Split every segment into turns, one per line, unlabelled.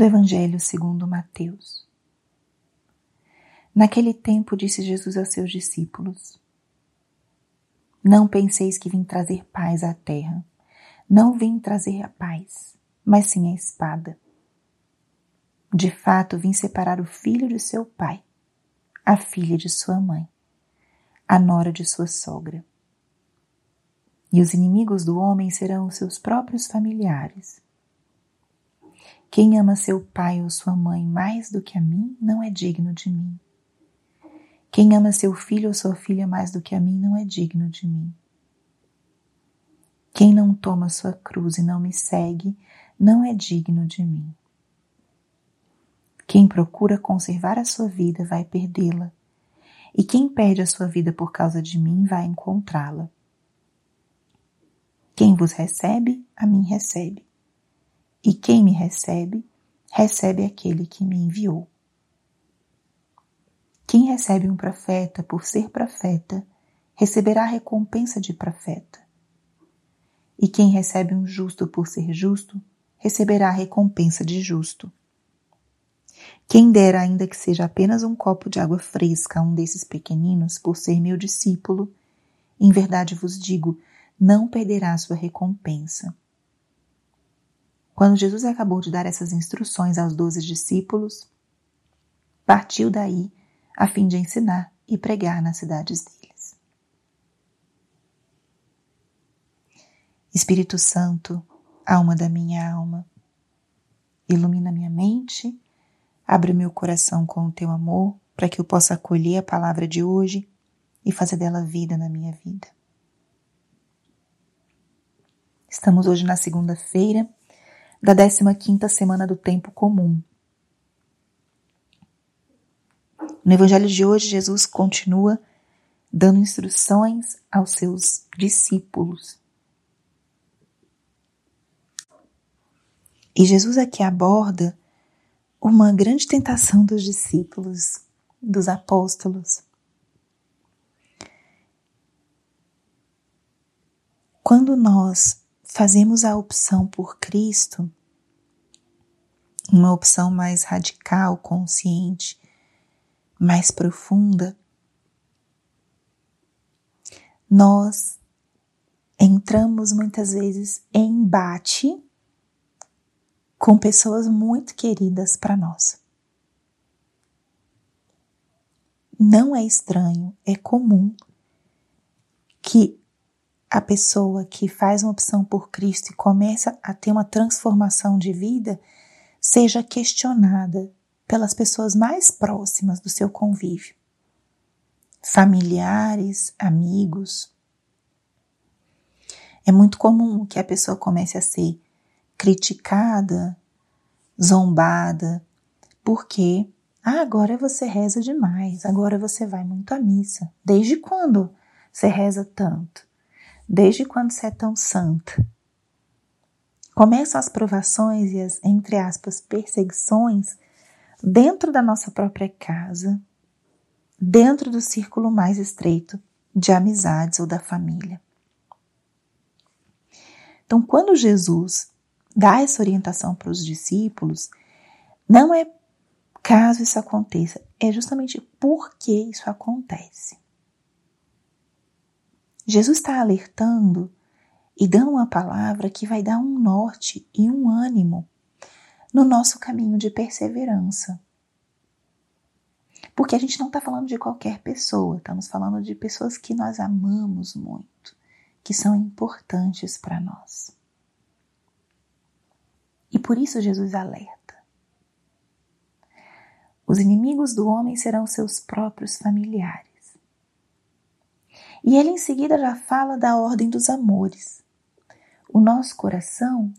do Evangelho segundo Mateus. Naquele tempo disse Jesus aos seus discípulos: Não penseis que vim trazer paz à terra. Não vim trazer a paz, mas sim a espada. De fato, vim separar o filho de seu pai, a filha de sua mãe, a nora de sua sogra. E os inimigos do homem serão os seus próprios familiares. Quem ama seu pai ou sua mãe mais do que a mim não é digno de mim. Quem ama seu filho ou sua filha mais do que a mim não é digno de mim. Quem não toma sua cruz e não me segue não é digno de mim. Quem procura conservar a sua vida vai perdê-la, e quem perde a sua vida por causa de mim vai encontrá-la. Quem vos recebe, a mim recebe, e quem me recebe, recebe aquele que me enviou. Quem recebe um profeta por ser profeta, receberá recompensa de profeta. E quem recebe um justo por ser justo, receberá recompensa de justo. Quem dera ainda que seja apenas um copo de água fresca a um desses pequeninos por ser meu discípulo, em verdade vos digo, não perderá sua recompensa. Quando Jesus acabou de dar essas instruções aos doze discípulos, partiu daí a fim de ensinar e pregar nas cidades deles. Espírito Santo, alma da minha alma, ilumina minha mente, abre o meu coração com o teu amor para que eu possa acolher a palavra de hoje e fazer dela vida na minha vida. Estamos hoje na segunda-feira da 15 quinta semana do tempo comum. No Evangelho de hoje, Jesus continua dando instruções aos seus discípulos. E Jesus aqui aborda uma grande tentação dos discípulos, dos apóstolos. Quando nós fazemos a opção por Cristo, uma opção mais radical, consciente, mais profunda, nós entramos muitas vezes em embate com pessoas muito queridas para nós. Não é estranho, é comum que a pessoa que faz uma opção por Cristo e começa a ter uma transformação de vida seja questionada pelas pessoas mais próximas do seu convívio, familiares, amigos. É muito comum que a pessoa comece a ser criticada, zombada, porque ah, agora você reza demais, agora você vai muito à missa. Desde quando você reza tanto? Desde quando você é tão santa? Começam as provações e as, entre aspas, perseguições dentro da nossa própria casa, dentro do círculo mais estreito de amizades ou da família. Então, quando Jesus dá essa orientação para os discípulos, não é caso isso aconteça, é justamente porque isso acontece. Jesus está alertando e dando uma palavra que vai dar um norte e um ânimo no nosso caminho de perseverança. Porque a gente não está falando de qualquer pessoa, estamos falando de pessoas que nós amamos muito, que são importantes para nós. E por isso Jesus alerta. Os inimigos do homem serão seus próprios familiares. E ele em seguida já fala da ordem dos amores. O nosso coração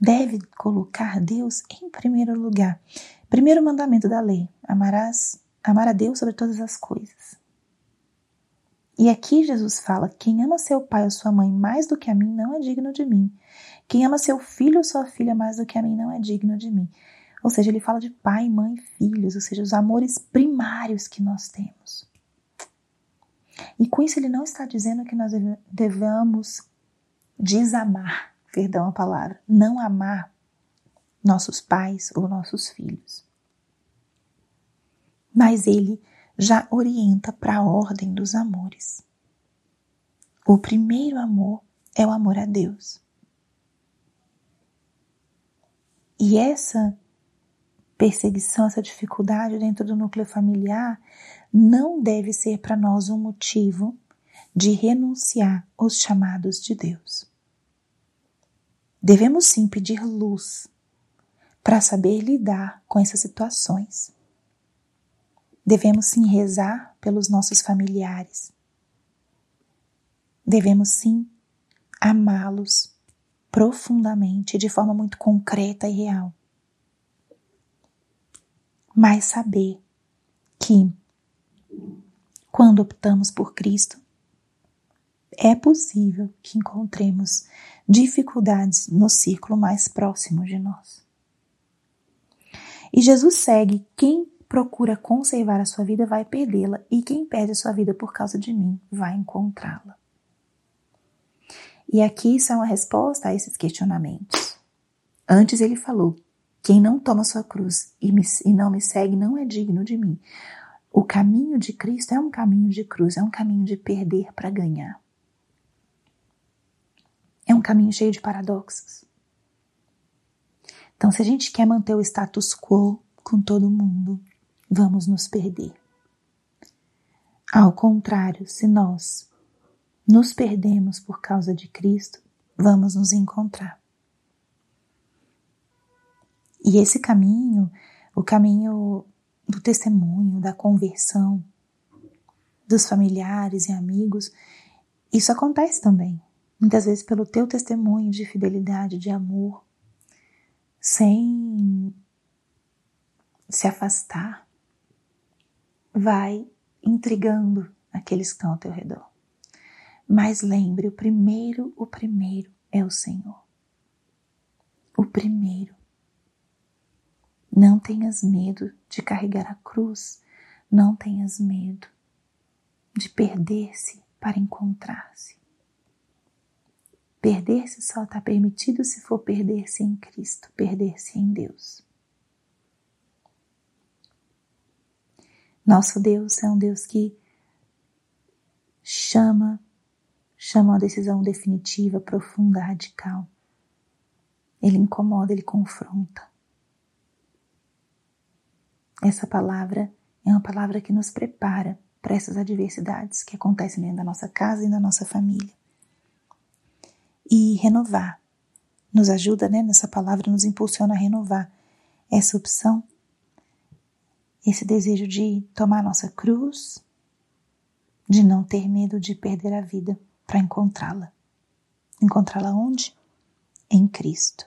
deve colocar Deus em primeiro lugar. Primeiro mandamento da lei: amarás, amar a Deus sobre todas as coisas. E aqui Jesus fala: quem ama seu pai ou sua mãe mais do que a mim não é digno de mim. Quem ama seu filho ou sua filha mais do que a mim não é digno de mim. Ou seja, ele fala de pai, mãe, filhos, ou seja, os amores primários que nós temos. E com isso ele não está dizendo que nós devemos desamar perdão a palavra, não amar nossos pais ou nossos filhos. Mas ele já orienta para a ordem dos amores. O primeiro amor é o amor a Deus. E essa perseguição, essa dificuldade dentro do núcleo familiar não deve ser para nós um motivo de renunciar aos chamados de Deus. Devemos sim pedir luz para saber lidar com essas situações. Devemos sim rezar pelos nossos familiares. Devemos sim amá-los profundamente, de forma muito concreta e real. Mas saber que, quando optamos por Cristo, é possível que encontremos dificuldades no círculo mais próximo de nós. E Jesus segue: quem procura conservar a sua vida vai perdê-la, e quem perde a sua vida por causa de mim vai encontrá-la. E aqui é uma resposta a esses questionamentos. Antes ele falou: quem não toma sua cruz e, me, e não me segue não é digno de mim. O caminho de Cristo é um caminho de cruz, é um caminho de perder para ganhar. É um caminho cheio de paradoxos. Então, se a gente quer manter o status quo com todo mundo, vamos nos perder. Ao contrário, se nós nos perdemos por causa de Cristo, vamos nos encontrar. E esse caminho, o caminho do testemunho, da conversão, dos familiares e amigos, isso acontece também. Muitas vezes pelo teu testemunho de fidelidade, de amor, sem se afastar, vai intrigando aqueles que estão ao teu redor. Mas lembre, o primeiro, o primeiro é o Senhor. O primeiro. Não tenhas medo de carregar a cruz, não tenhas medo de perder-se para encontrar-se. Perder-se só está permitido se for perder-se em Cristo, perder-se em Deus. Nosso Deus é um Deus que chama chama uma decisão definitiva, profunda, radical. Ele incomoda, ele confronta. Essa palavra é uma palavra que nos prepara para essas adversidades que acontecem dentro da nossa casa e da nossa família. E renovar nos ajuda, né? Nessa palavra nos impulsiona a renovar essa opção, esse desejo de tomar nossa cruz, de não ter medo de perder a vida para encontrá-la. Encontrá-la onde? Em Cristo.